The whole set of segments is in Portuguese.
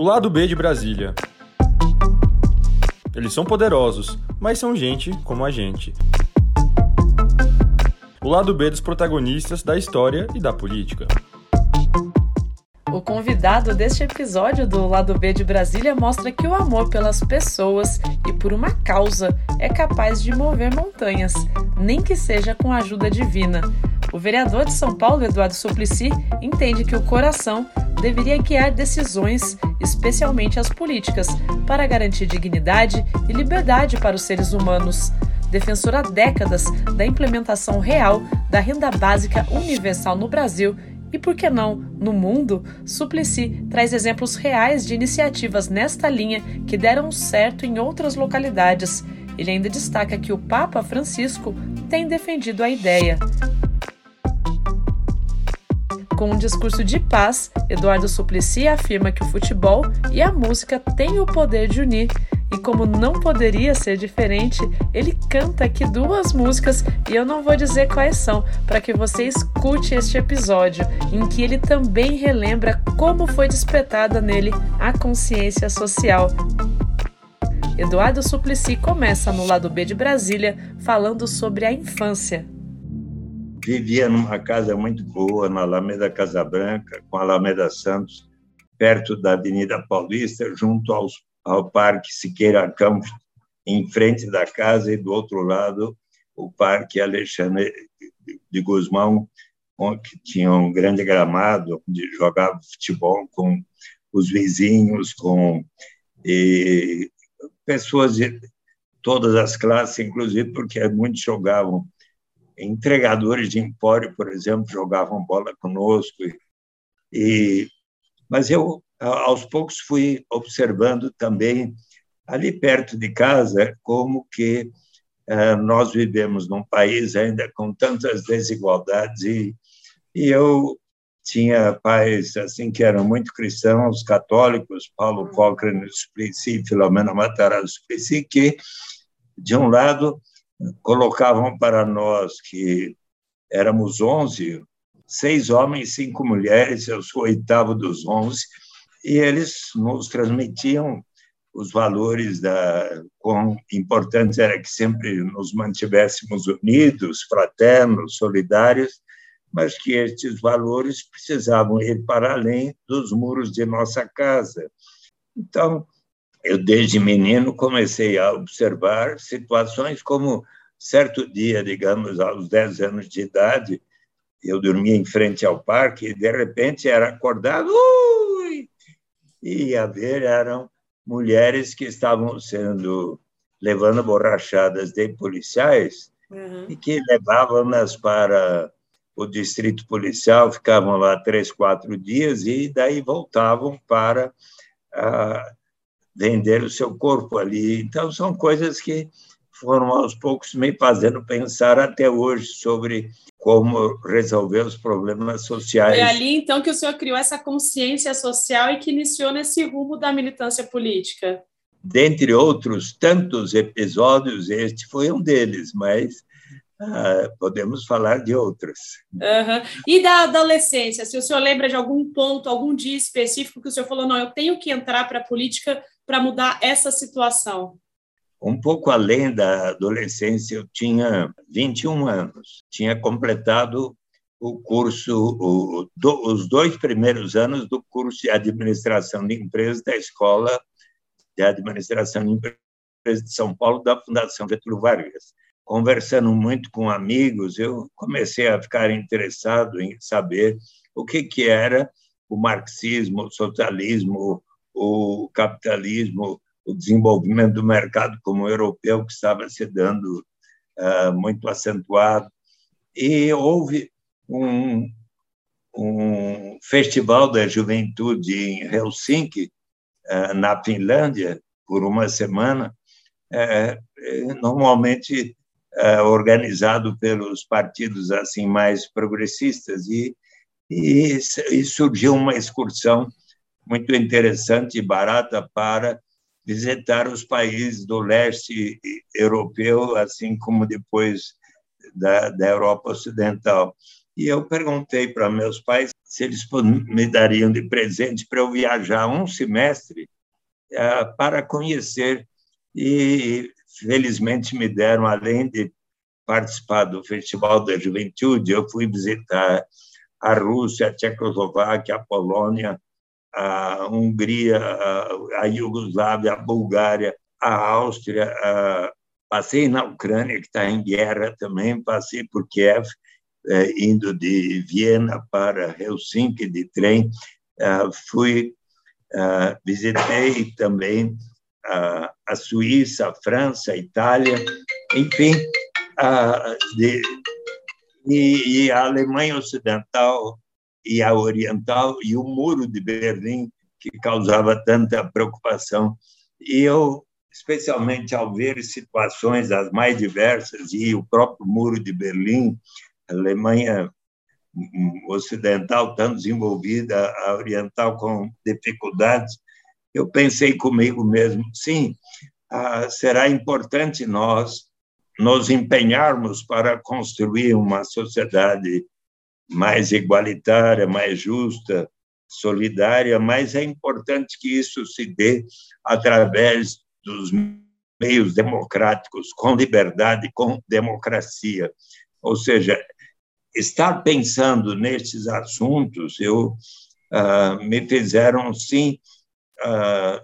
O lado B de Brasília. Eles são poderosos, mas são gente como a gente. O lado B dos protagonistas da história e da política. O convidado deste episódio do Lado B de Brasília mostra que o amor pelas pessoas e por uma causa é capaz de mover montanhas, nem que seja com a ajuda divina. O vereador de São Paulo, Eduardo Suplicy, entende que o coração deveria guiar decisões, especialmente as políticas, para garantir dignidade e liberdade para os seres humanos. Defensor há décadas da implementação real da renda básica universal no Brasil e, por que não, no mundo, Suplicy traz exemplos reais de iniciativas nesta linha que deram certo em outras localidades. Ele ainda destaca que o Papa Francisco tem defendido a ideia. Com um discurso de paz, Eduardo Suplicy afirma que o futebol e a música têm o poder de unir. E como não poderia ser diferente, ele canta aqui duas músicas e eu não vou dizer quais são, para que você escute este episódio, em que ele também relembra como foi despertada nele a consciência social. Eduardo Suplicy começa no lado B de Brasília falando sobre a infância vivia numa casa muito boa, na Alameda Casa Branca, com a Alameda Santos, perto da Avenida Paulista, junto aos, ao Parque Siqueira Campos, em frente da casa, e do outro lado, o Parque Alexandre de Guzmão, que tinha um grande gramado, onde jogava futebol com os vizinhos, com pessoas de todas as classes, inclusive porque muitos jogavam entregadores de empório, por exemplo, jogavam bola conosco. E, mas eu, aos poucos, fui observando também, ali perto de casa, como que uh, nós vivemos num país ainda com tantas desigualdades e, e eu tinha pais assim que eram muito cristãos, católicos, Paulo Cochrane Suplicy, Filomena Matarazzo Suplicy, que, de um lado, colocavam para nós que éramos 11, seis homens, cinco mulheres, eu sou oitavo dos 11, e eles nos transmitiam os valores da quão importante era que sempre nos mantivéssemos unidos, fraternos, solidários, mas que estes valores precisavam ir para além dos muros de nossa casa. Então, eu desde menino comecei a observar situações como certo dia, digamos, aos 10 anos de idade, eu dormia em frente ao parque e de repente era acordado, ui! e ia ver eram mulheres que estavam sendo levando borrachadas de policiais uhum. e que levavam-nas para o distrito policial, ficavam lá três, quatro dias e daí voltavam para uh, vender o seu corpo ali. Então, são coisas que foram aos poucos me fazendo pensar até hoje sobre como resolver os problemas sociais. Foi ali, então, que o senhor criou essa consciência social e que iniciou nesse rumo da militância política. Dentre outros tantos episódios, este foi um deles, mas ah, podemos falar de outros. Uhum. E da adolescência, se o senhor lembra de algum ponto, algum dia específico que o senhor falou, não, eu tenho que entrar para a política para mudar essa situação? Um pouco além da adolescência, eu tinha 21 anos. Tinha completado o curso, o, do, os dois primeiros anos do curso de administração de empresas da Escola de Administração de Empresas de São Paulo, da Fundação Getúlio Vargas. Conversando muito com amigos, eu comecei a ficar interessado em saber o que, que era o marxismo, o socialismo, o capitalismo, o desenvolvimento do mercado como europeu que estava se dando uh, muito acentuado. E houve um, um festival da juventude em Helsinki uh, na Finlândia por uma semana uh, normalmente organizado pelos partidos assim mais progressistas. E, e, e surgiu uma excursão muito interessante e barata para visitar os países do leste europeu, assim como depois da, da Europa Ocidental. E eu perguntei para meus pais se eles me dariam de presente para eu viajar um semestre é, para conhecer. E, felizmente, me deram, além de participar do Festival da Juventude, eu fui visitar a Rússia, a Tchecoslováquia, a Polônia, a Hungria, a Iugoslávia, a Bulgária, a Áustria, a... passei na Ucrânia, que está em guerra também, passei por Kiev, é, indo de Viena para Helsinki de trem, é, fui, é, visitei também a Suíça, a França, a Itália, enfim, de, e, e a Alemanha Ocidental e a Oriental e o Muro de Berlim, que causava tanta preocupação. E eu, especialmente ao ver situações as mais diversas, e o próprio Muro de Berlim, a Alemanha ocidental tão desenvolvida, a oriental com dificuldades, eu pensei comigo mesmo, sim, ah, será importante nós nos empenharmos para construir uma sociedade mais igualitária, mais justa, solidária, mas é importante que isso se dê através dos meios democráticos, com liberdade, com democracia. Ou seja, estar pensando nesses assuntos, eu uh, me fizeram sim uh,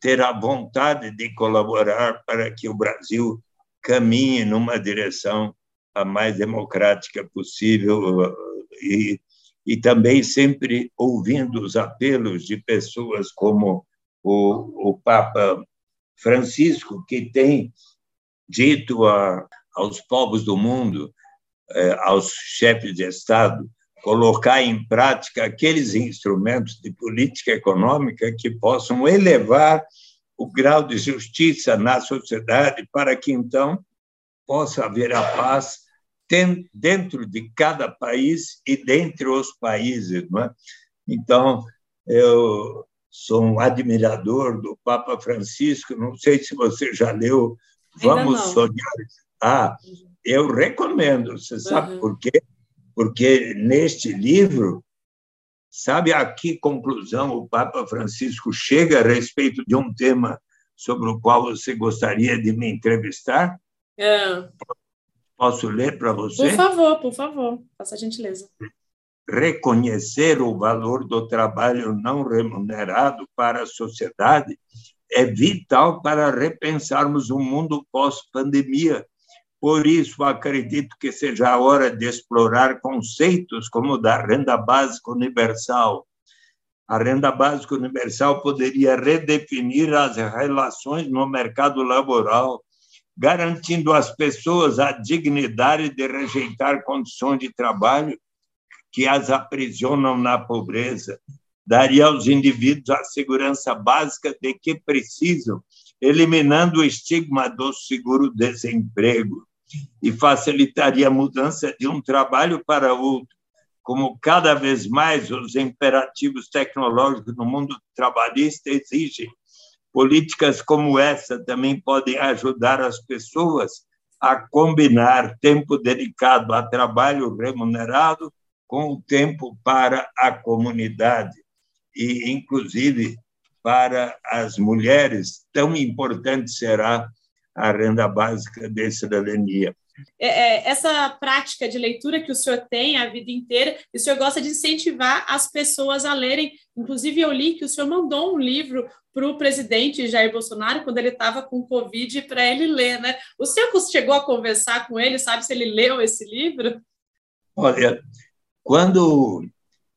ter a vontade de colaborar para que o Brasil caminhe numa direção a mais democrática possível e, e também sempre ouvindo os apelos de pessoas como o, o Papa Francisco, que tem dito a, aos povos do mundo, eh, aos chefes de Estado, colocar em prática aqueles instrumentos de política econômica que possam elevar o grau de justiça na sociedade para que então possa haver a paz dentro de cada país e dentre os países. Não é? Então, eu sou um admirador do Papa Francisco, não sei se você já leu Vamos Sonhar. Ah, eu recomendo, você sabe uhum. por quê? Porque neste livro, sabe a que conclusão o Papa Francisco chega a respeito de um tema sobre o qual você gostaria de me entrevistar? É. Posso ler para você? Por favor, por favor, faça a gentileza. Reconhecer o valor do trabalho não remunerado para a sociedade é vital para repensarmos o mundo pós-pandemia. Por isso, acredito que seja a hora de explorar conceitos como o da renda básica universal. A renda básica universal poderia redefinir as relações no mercado laboral, garantindo às pessoas a dignidade de rejeitar condições de trabalho que as aprisionam na pobreza. Daria aos indivíduos a segurança básica de que precisam, eliminando o estigma do seguro-desemprego e facilitaria a mudança de um trabalho para outro, como cada vez mais os imperativos tecnológicos no mundo trabalhista exigem Políticas como essa também podem ajudar as pessoas a combinar tempo dedicado a trabalho remunerado com o tempo para a comunidade e, inclusive, para as mulheres, tão importante será a renda básica de cidadania. É, é, essa prática de leitura que o senhor tem a vida inteira, e o senhor gosta de incentivar as pessoas a lerem. Inclusive, eu li que o senhor mandou um livro para o presidente Jair Bolsonaro quando ele estava com Covid para ele ler, né? O senhor chegou a conversar com ele, sabe se ele leu esse livro? Olha, quando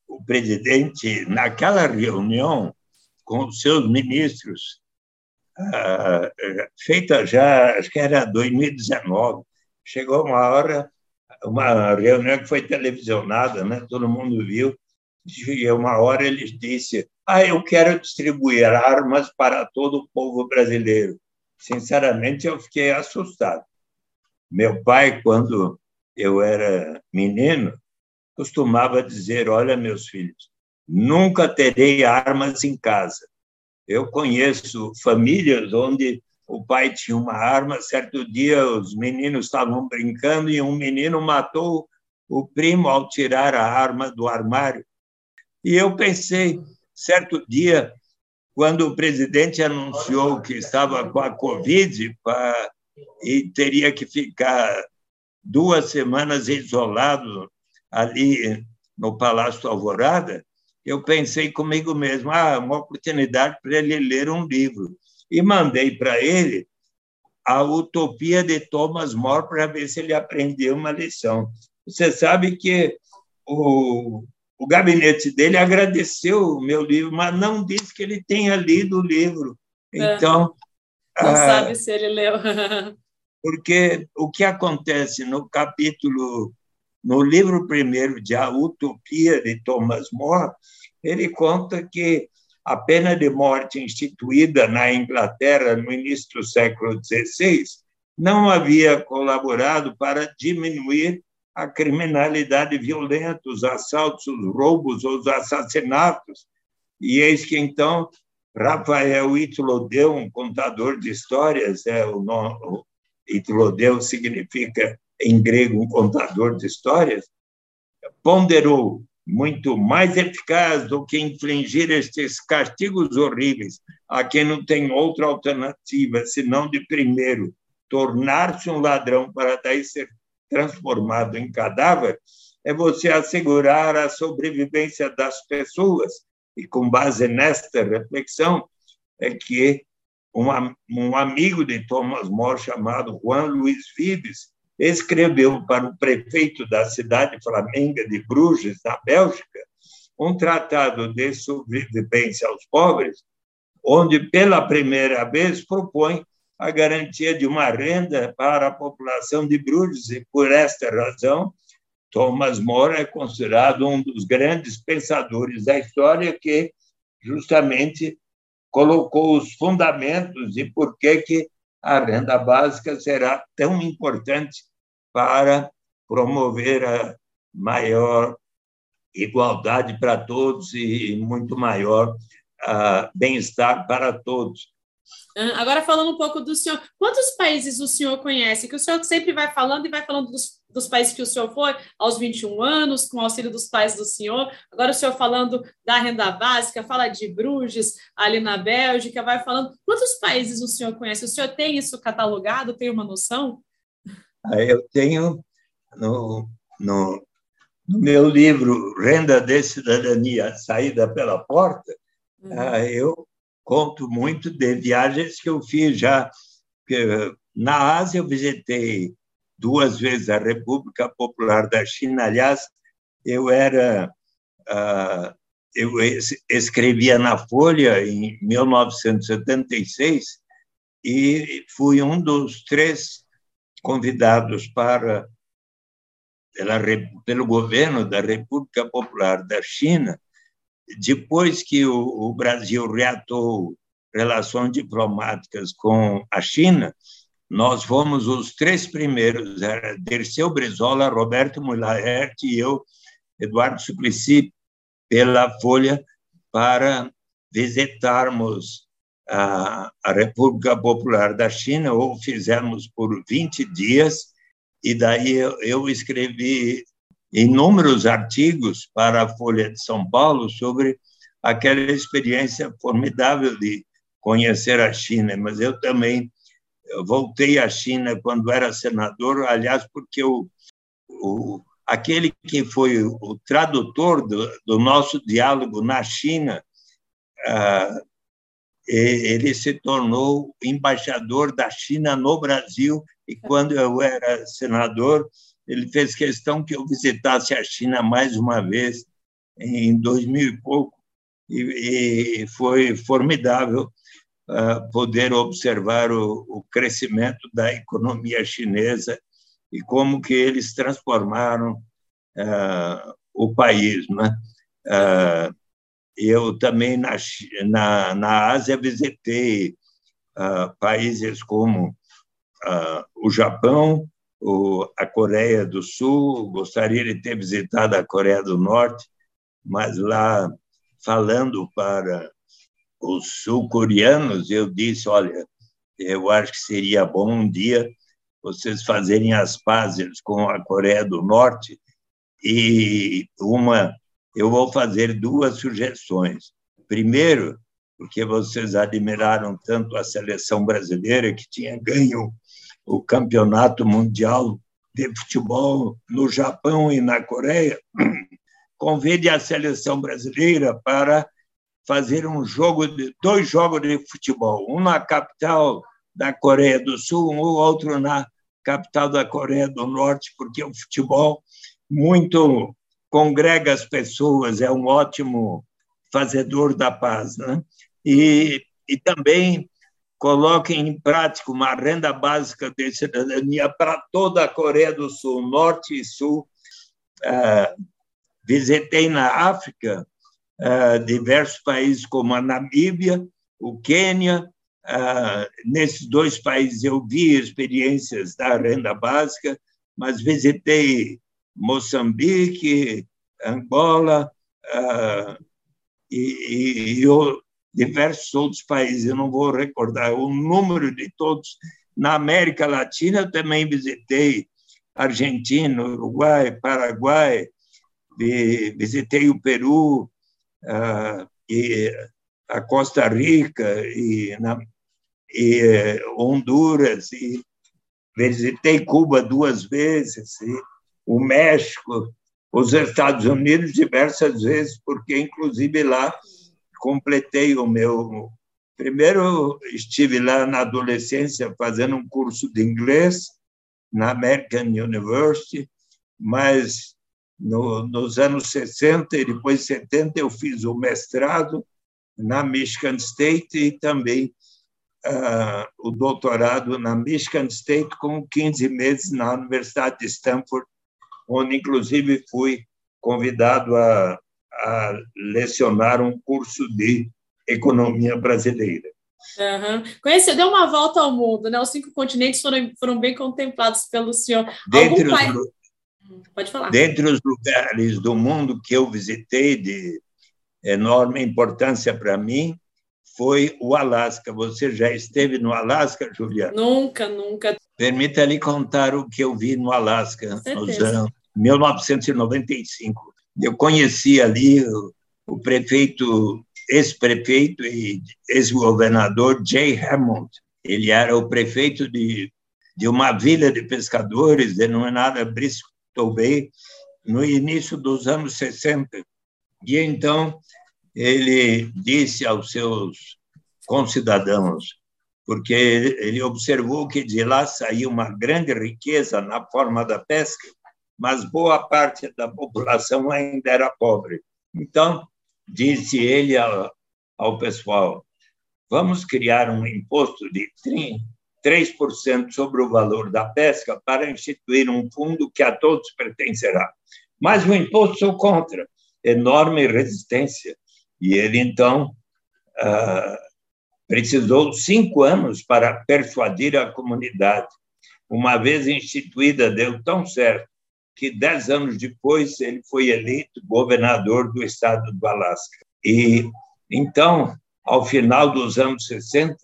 o presidente, naquela reunião com os seus ministros, ah, feita já, acho que era 2019, chegou uma hora, uma reunião que foi televisionada, né? todo mundo viu, e uma hora ele disse: Ah, eu quero distribuir armas para todo o povo brasileiro. Sinceramente, eu fiquei assustado. Meu pai, quando eu era menino, costumava dizer: Olha, meus filhos, nunca terei armas em casa. Eu conheço famílias onde o pai tinha uma arma. Certo dia, os meninos estavam brincando e um menino matou o primo ao tirar a arma do armário. E eu pensei, certo dia, quando o presidente anunciou que estava com a Covid pra, e teria que ficar duas semanas isolado ali no Palácio Alvorada, eu pensei comigo mesmo, ah, uma oportunidade para ele ler um livro. E mandei para ele a Utopia de Thomas More para ver se ele aprendeu uma lição. Você sabe que o, o gabinete dele agradeceu o meu livro, mas não disse que ele tenha lido o livro. É. Então. Não ah, sabe se ele leu. porque o que acontece no capítulo no livro primeiro de A Utopia de Thomas More, ele conta que a pena de morte instituída na Inglaterra no início do século XVI não havia colaborado para diminuir a criminalidade violenta, os assaltos, os roubos, os assassinatos. E eis que então Rafael Itlodeu, um contador de histórias, é o nome, Itlodeu significa em grego um contador de histórias, ponderou muito mais eficaz do que infligir estes castigos horríveis a quem não tem outra alternativa senão de primeiro tornar-se um ladrão para daí ser transformado em cadáver, é você assegurar a sobrevivência das pessoas. E com base nesta reflexão é que um, amigo de Thomas More chamado Juan Luiz Vives escreveu para o prefeito da cidade flamenga de Bruges, na Bélgica, um tratado de sobrevivência aos pobres, onde pela primeira vez propõe a garantia de uma renda para a população de Bruges e por esta razão Thomas More é considerado um dos grandes pensadores da história que justamente colocou os fundamentos e por que que a renda básica será tão importante para promover a maior igualdade para todos e muito maior bem-estar para todos. Agora, falando um pouco do senhor, quantos países o senhor conhece? Que o senhor sempre vai falando e vai falando dos, dos países que o senhor foi aos 21 anos, com o auxílio dos pais do senhor. Agora, o senhor falando da renda básica, fala de Bruges, ali na Bélgica, vai falando. Quantos países o senhor conhece? O senhor tem isso catalogado? Tem uma noção? Ah, eu tenho no, no, no meu livro Renda de Cidadania, Saída pela Porta, uhum. Ah, eu conto muito de viagens que eu fiz já. Na Ásia, eu visitei duas vezes a República Popular da China. Aliás, eu era. Uh, eu escrevia na Folha em 1976 e fui um dos três convidados para pela, pelo governo da República Popular da China depois que o, o Brasil reatou relações diplomáticas com a China, nós fomos os três primeiros, era Dirceu Brizola, Roberto Mulaert e eu, Eduardo Suplicy, pela Folha, para visitarmos a, a República Popular da China, ou fizemos por 20 dias, e daí eu escrevi inúmeros artigos para a Folha de São Paulo sobre aquela experiência formidável de conhecer a China, mas eu também voltei à China quando era senador, aliás, porque o, o aquele que foi o tradutor do, do nosso diálogo na China, ah, ele se tornou embaixador da China no Brasil, e quando eu era senador, ele fez questão que eu visitasse a China mais uma vez em 2000 e pouco, e, e foi formidável uh, poder observar o, o, crescimento da economia chinesa e como que eles transformaram uh, o país. Né? Uh, eu também, na, na, na Ásia, visitei países como o Japão, o, a Coreia do Sul, gostaria de ter visitado a Coreia do Norte, mas lá, falando para os sul-coreanos, eu disse: olha, eu acho que seria bom um dia vocês fazerem as pazes com a Coreia do Norte e uma eu vou fazer duas sugestões. Primeiro, porque vocês admiraram tanto a seleção brasileira que tinha ganho o campeonato mundial de futebol no Japão e na Coreia, convide a seleção brasileira para fazer um jogo de dois jogos de futebol, um na capital da Coreia do Sul, um outro na capital da Coreia do Norte, porque o futebol muito congrega as pessoas, é um ótimo fazedor da paz, né? E, e também coloquem em prática uma renda básica de cidadania para toda a Coreia do Sul, Norte e Sul. Uh, visitei na África uh, diversos países como a Namíbia, o Quênia. Uh, nesses dois países eu vi experiências da renda básica, mas visitei Moçambique, Angola e, e diversos outros países, eu não vou recordar o número de todos. Na América Latina, eu também visitei Argentina, Uruguai, Paraguai, visitei o Peru, uh, e a Costa Rica e, na, e eh, Honduras, e visitei Cuba duas vezes, o México, os Estados Unidos diversas vezes, porque, inclusive, lá completei o meu. Primeiro, estive lá na adolescência fazendo um curso de inglês na American University, mas no, nos anos 60 e depois 70 eu fiz o mestrado na Michigan State e também uh, o doutorado na Michigan State com 15 meses na Universidade de Stanford, onde inclusive fui convidado a a lecionar um curso de economia brasileira. Uhum. Conheceu, deu uma volta ao mundo, né? Os cinco continentes foram, foram bem contemplados pelo senhor. Dentre os, país... Pode falar. Dentre os lugares do mundo que eu visitei de enorme importância para mim, foi o Alasca. Você já esteve no Alasca, Juliana? Nunca, nunca. Permita-lhe contar o que eu vi no Alasca nos anos 1995 eu conheci ali o, o prefeito, ex-prefeito e ex-governador Jay Hammond. Ele era o prefeito de, de uma vila de pescadores denominada Bristol Bay no início dos anos 60. E então ele disse aos seus concidadãos, porque ele observou que de lá saía uma grande riqueza na forma da pesca, mas boa parte da população ainda era pobre. Então, disse ele ao, ao pessoal: vamos criar um imposto de 3% sobre o valor da pesca para instituir um fundo que a todos pertencerá. Mas o imposto sou contra, enorme resistência. E ele, então, ah, precisou cinco anos para persuadir a comunidade. Uma vez instituída, deu tão certo que dez anos depois ele foi eleito governador do estado do Alasca. E então, ao final dos anos 60,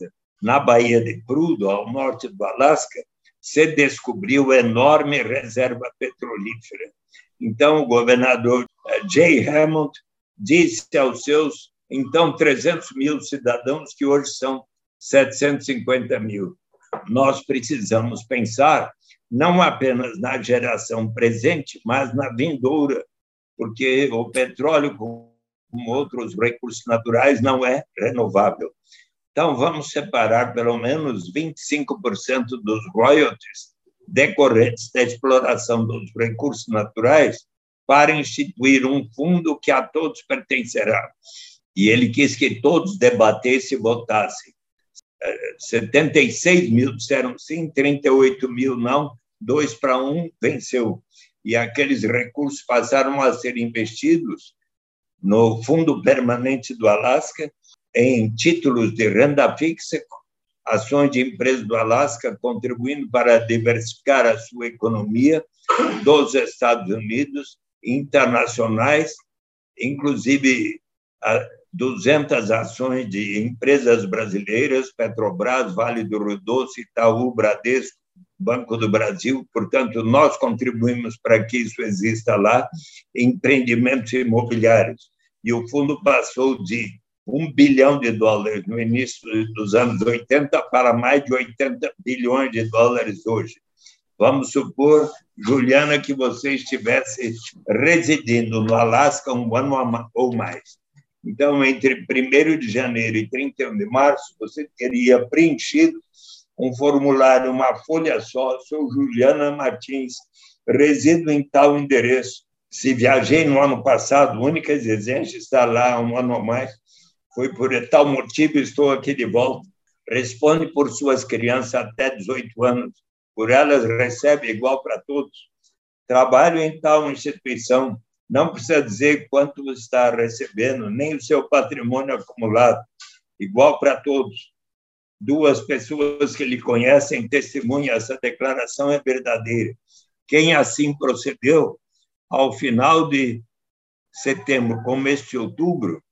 na Baía de Prudhoe, ao norte do Alasca, se descobriu enorme reserva petrolífera. Então, o governador eh, Jay Hammond disse aos seus, então, 300 mil cidadãos, que hoje são 750 mil, nós precisamos pensar não apenas na geração presente, mas na vindoura, porque o petróleo, como outros recursos naturais, não é renovável. Então, vamos separar pelo menos 25% dos royalties decorrentes da exploração dos recursos naturais para instituir um fundo que a todos pertencerá. E ele quis que todos debatessem e votassem. 76 mil disseram sim, 38 mil não, dois para um venceu. E aqueles recursos passaram a ser investidos no Fundo Permanente do Alasca em títulos de renda fixa, ações de empresas do Alasca, contribuindo para diversificar a sua economia dos Estados Unidos, internacionais, inclusive 200 ações de empresas brasileiras, Petrobras, Vale do Rio Doce, Itaú, Bradesco, Banco do Brasil, portanto, nós contribuímos para que isso exista lá, empreendimentos imobiliários. E o fundo passou de um bilhão de dólares no início dos anos 80 para mais de 80 bilhões de dólares hoje. Vamos supor, Juliana, que você estivesse residindo no Alasca um ano ou mais. Então, entre 1 de janeiro e 31 de março, você teria preenchido um formulário, uma folha só, sou Juliana Martins, resido em tal endereço. Se viajei no ano passado, única exigência está lá um ano ou mais, foi por tal motivo estou aqui de volta. Responde por suas crianças até 18 anos, por elas recebe igual para todos. Trabalho em tal instituição, não precisa dizer quanto está recebendo, nem o seu patrimônio acumulado, igual para todos duas pessoas que lhe conhecem testemunham essa declaração é verdadeira. Quem assim procedeu, ao final de setembro, começo de outubro,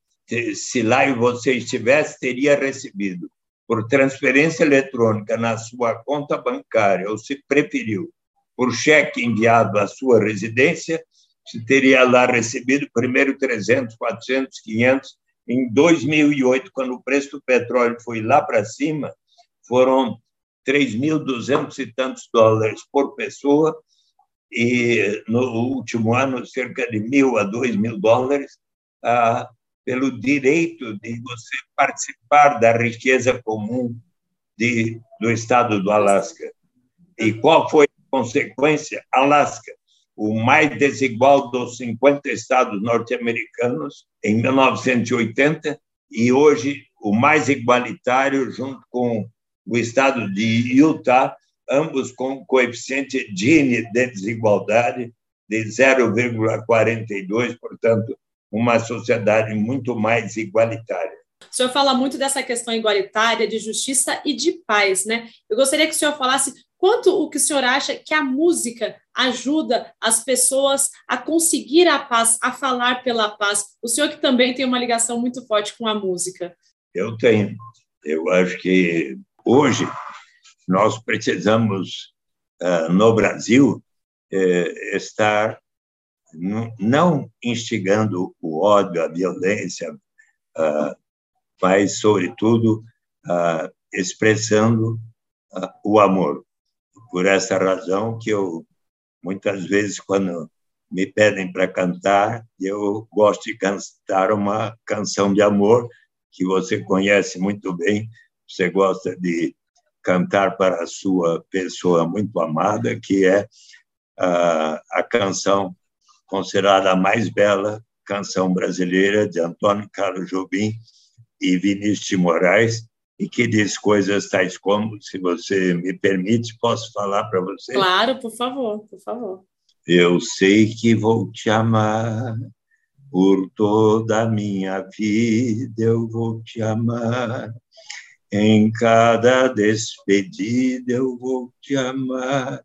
se lá você estivesse, teria recebido por transferência eletrônica na sua conta bancária, ou se preferiu, por cheque enviado à sua residência, se teria lá recebido primeiro 300, 400, 500 em 2008, quando o preço do petróleo foi lá para cima, foram 3.200 e tantos dólares por pessoa, e no último ano, cerca de mil a dois mil dólares, ah, pelo direito de você participar da riqueza comum de, do estado do Alasca. E qual foi a consequência? Alasca o mais desigual dos 50 estados norte-americanos em 1980 e hoje o mais igualitário junto com o estado de Utah, ambos com coeficiente Gini de desigualdade de 0,42, portanto, uma sociedade muito mais igualitária. O senhor fala muito dessa questão igualitária, de justiça e de paz, né? Eu gostaria que o senhor falasse quanto o que o senhor acha que a música ajuda as pessoas a conseguir a paz, a falar pela paz. O senhor que também tem uma ligação muito forte com a música. Eu tenho. Eu acho que hoje nós precisamos, uh, no Brasil, uh, estar não instigando o ódio, a violência, uh, mas, sobretudo, uh, expressando o amor. Por essa razão que eu Muitas vezes, quando me pedem para cantar, eu gosto de cantar uma canção de amor que você conhece muito bem. Você gosta de cantar para a sua pessoa muito amada, que é a, a canção considerada a mais bela canção brasileira de Antônio Carlos Jobim e Vinícius de Moraes, e que diz coisas tais como, se você me permite, posso falar para você? Claro, por favor, por favor. Eu sei que vou te amar por toda a minha vida, eu vou te amar. Em cada despedida eu vou te amar.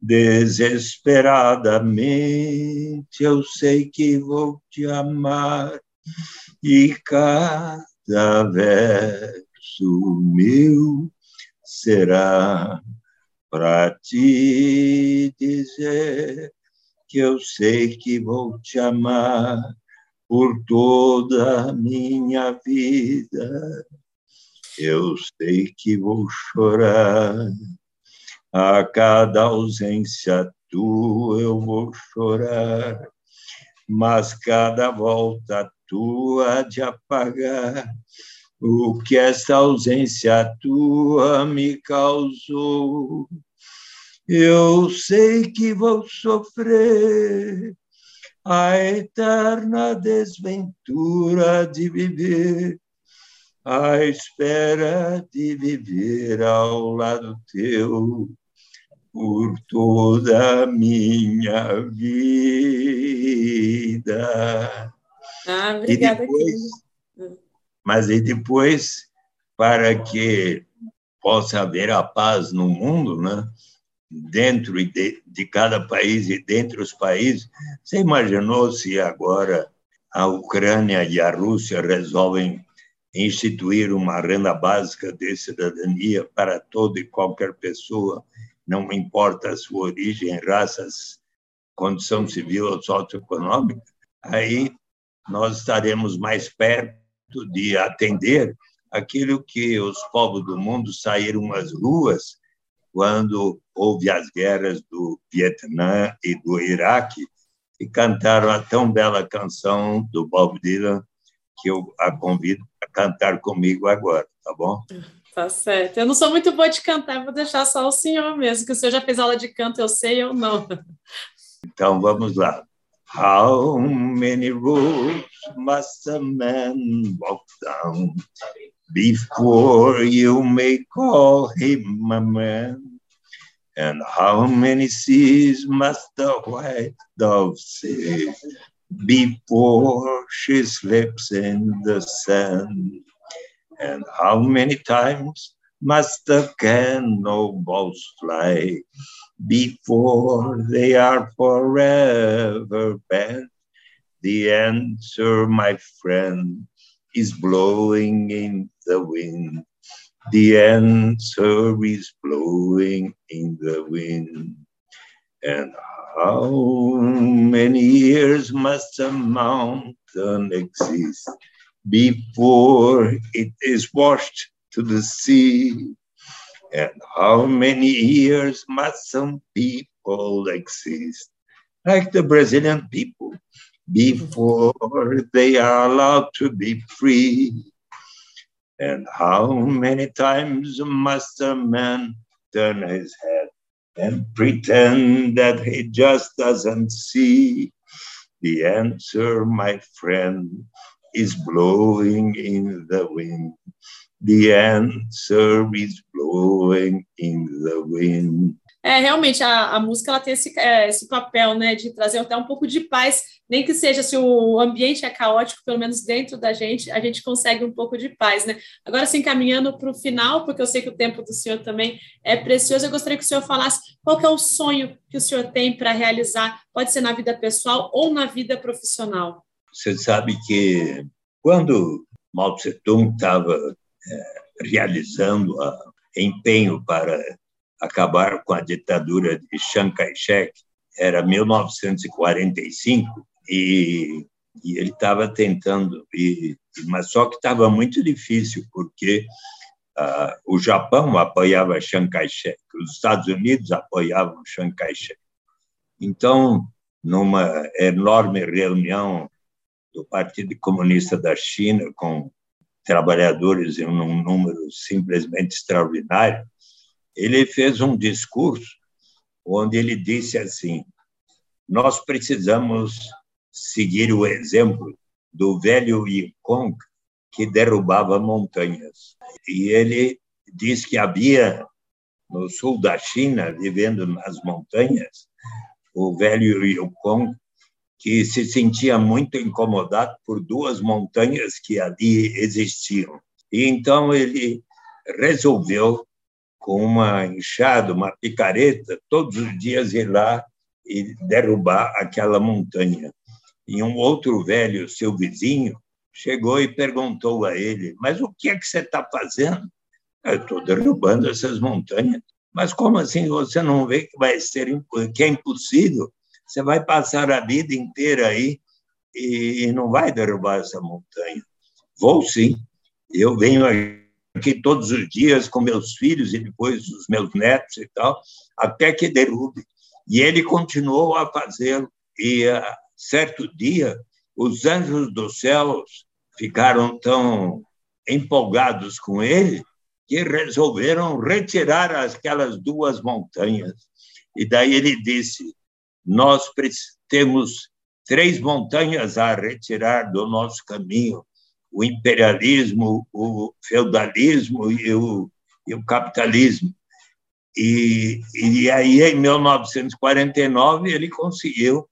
Desesperadamente eu sei que vou te amar. E cada vez verso meu será para te dizer que eu sei que vou te amar por toda a minha vida. Eu sei que vou chorar a cada ausência tua, eu vou chorar, mas cada volta tua de apagar o que esta ausência tua me causou. Eu sei que vou sofrer a eterna desventura de viver, à espera de viver ao lado teu por toda a minha vida. Ah, obrigada, e depois, mas e depois, para que possa haver a paz no mundo, né? dentro de, de cada país e dentre os países, você imaginou se agora a Ucrânia e a Rússia resolvem instituir uma renda básica de cidadania para toda e qualquer pessoa não importa a sua origem, raças, condição civil ou socioeconômica, aí nós estaremos mais perto de atender aquilo que os povos do mundo saíram às ruas quando houve as guerras do Vietnã e do Iraque e cantaram a tão bela canção do Bob Dylan que eu a convido a cantar comigo agora, tá bom? Tá certo. Eu não sou muito boa de cantar, vou deixar só o senhor mesmo, que o senhor já fez aula de canto, eu sei, eu não. Então vamos lá. How many roads must a man walk down before you may call him a man? And how many seas must the white dove sail before she sleeps in the sand? And how many times must the cannonballs fly before they are forever bent? The answer, my friend, is blowing in the wind. The answer is blowing in the wind. And how many years must a mountain exist before it is washed to the sea? And how many years must some people exist, like the Brazilian people, before they are allowed to be free? And how many times must a man turn his head and pretend that he just doesn't see? The answer, my friend, is blowing in the wind. The answer is blowing in the wind. É, realmente, a, a música ela tem esse, é, esse papel, né, de trazer até um pouco de paz, nem que seja se o ambiente é caótico, pelo menos dentro da gente, a gente consegue um pouco de paz, né? Agora, assim, caminhando para o final, porque eu sei que o tempo do senhor também é precioso, eu gostaria que o senhor falasse qual é o sonho que o senhor tem para realizar, pode ser na vida pessoal ou na vida profissional. Você sabe que quando Mao Tse-tung estava é, realizando o empenho para acabar com a ditadura de Chiang Kai-shek, era 1945, e, e ele estava tentando, e, mas só que estava muito difícil, porque uh, o Japão apoiava Chiang Kai-shek, os Estados Unidos apoiavam Chiang Kai-shek. Então, numa enorme reunião do Partido Comunista da China, com trabalhadores em um número simplesmente extraordinário, ele fez um discurso onde ele disse assim: Nós precisamos seguir o exemplo do velho Yukong que derrubava montanhas. E ele diz que havia no sul da China, vivendo nas montanhas, o velho Yukong que se sentia muito incomodado por duas montanhas que ali existiam. E então ele resolveu com uma enxada, uma picareta, todos os dias ir lá e derrubar aquela montanha. E um outro velho, seu vizinho, chegou e perguntou a ele: Mas o que é que você está fazendo? Eu estou derrubando essas montanhas. Mas como assim você não vê que vai ser que é impossível? Você vai passar a vida inteira aí e não vai derrubar essa montanha. Vou sim. Eu venho aqui todos os dias com meus filhos e depois os meus netos e tal, até que derrube. E ele continuou a fazê-lo. E, uh, certo dia, os anjos dos céus ficaram tão empolgados com ele que resolveram retirar aquelas duas montanhas. E daí ele disse: Nós temos três montanhas a retirar do nosso caminho o imperialismo, o feudalismo e o, e o capitalismo. E, e aí, em 1949, ele conseguiu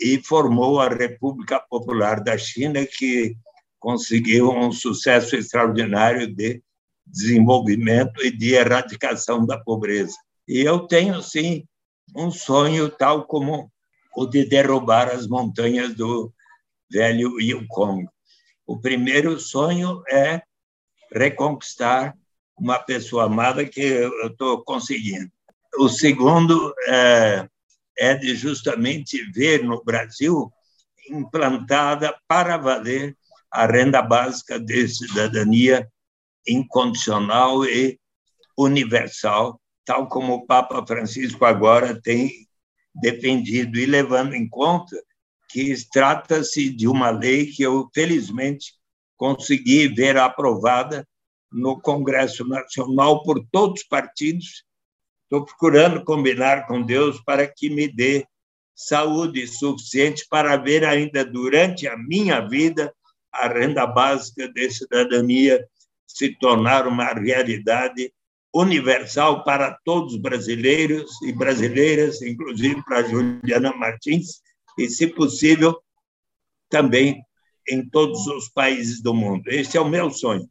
e formou a República Popular da China, que conseguiu um sucesso extraordinário de desenvolvimento e de erradicação da pobreza. E eu tenho, sim, um sonho tal como o de derrubar as montanhas do velho Yukon. O primeiro sonho é reconquistar uma pessoa amada que eu estou conseguindo. o segundo é, é de justamente ver no Brasil implantada para valer a renda básica de cidadania incondicional e universal, tal como o Papa Francisco agora tem defendido, e levando em conta que trata-se de uma lei que eu, felizmente, consegui ver aprovada no Congresso Nacional por todos os partidos. Estou procurando combinar com Deus para que me dê saúde suficiente para ver ainda durante a minha vida a renda básica de cidadania se tornar uma realidade universal para todos os brasileiros e brasileiras, inclusive para Juliana Martins, e, se possível, também em todos os países do mundo. Esse é o meu sonho.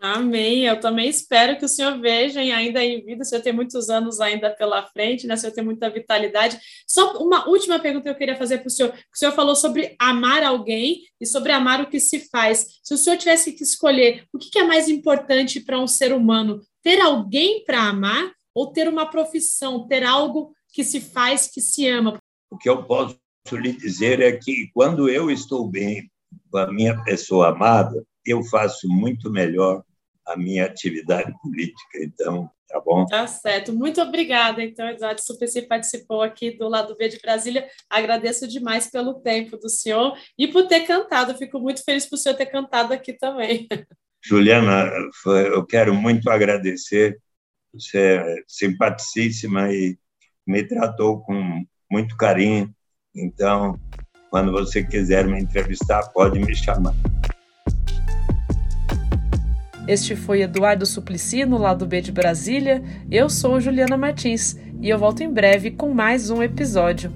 Amém. Eu também espero que o senhor veja ainda em vida. O senhor tem muitos anos ainda pela frente, né? O senhor tem muita vitalidade. Só uma última pergunta que eu queria fazer para o senhor. O senhor falou sobre amar alguém e sobre amar o que se faz. Se o senhor tivesse que escolher, o que é mais importante para um ser humano? Ter alguém para amar ou ter uma profissão, ter algo que se faz, que se ama? O que eu posso lhe dizer é que quando eu estou bem com a minha pessoa amada, eu faço muito melhor a minha atividade política. Então, tá bom? Tá certo. Muito obrigada, então, Eduardo Suplicy participou aqui do Lado B de Brasília. Agradeço demais pelo tempo do senhor e por ter cantado. Fico muito feliz por o senhor ter cantado aqui também. Juliana, eu quero muito agradecer. Você é simpaticíssima e me tratou com muito carinho. Então, quando você quiser me entrevistar, pode me chamar. Este foi Eduardo Suplicy no lado B de Brasília. Eu sou Juliana Martins e eu volto em breve com mais um episódio.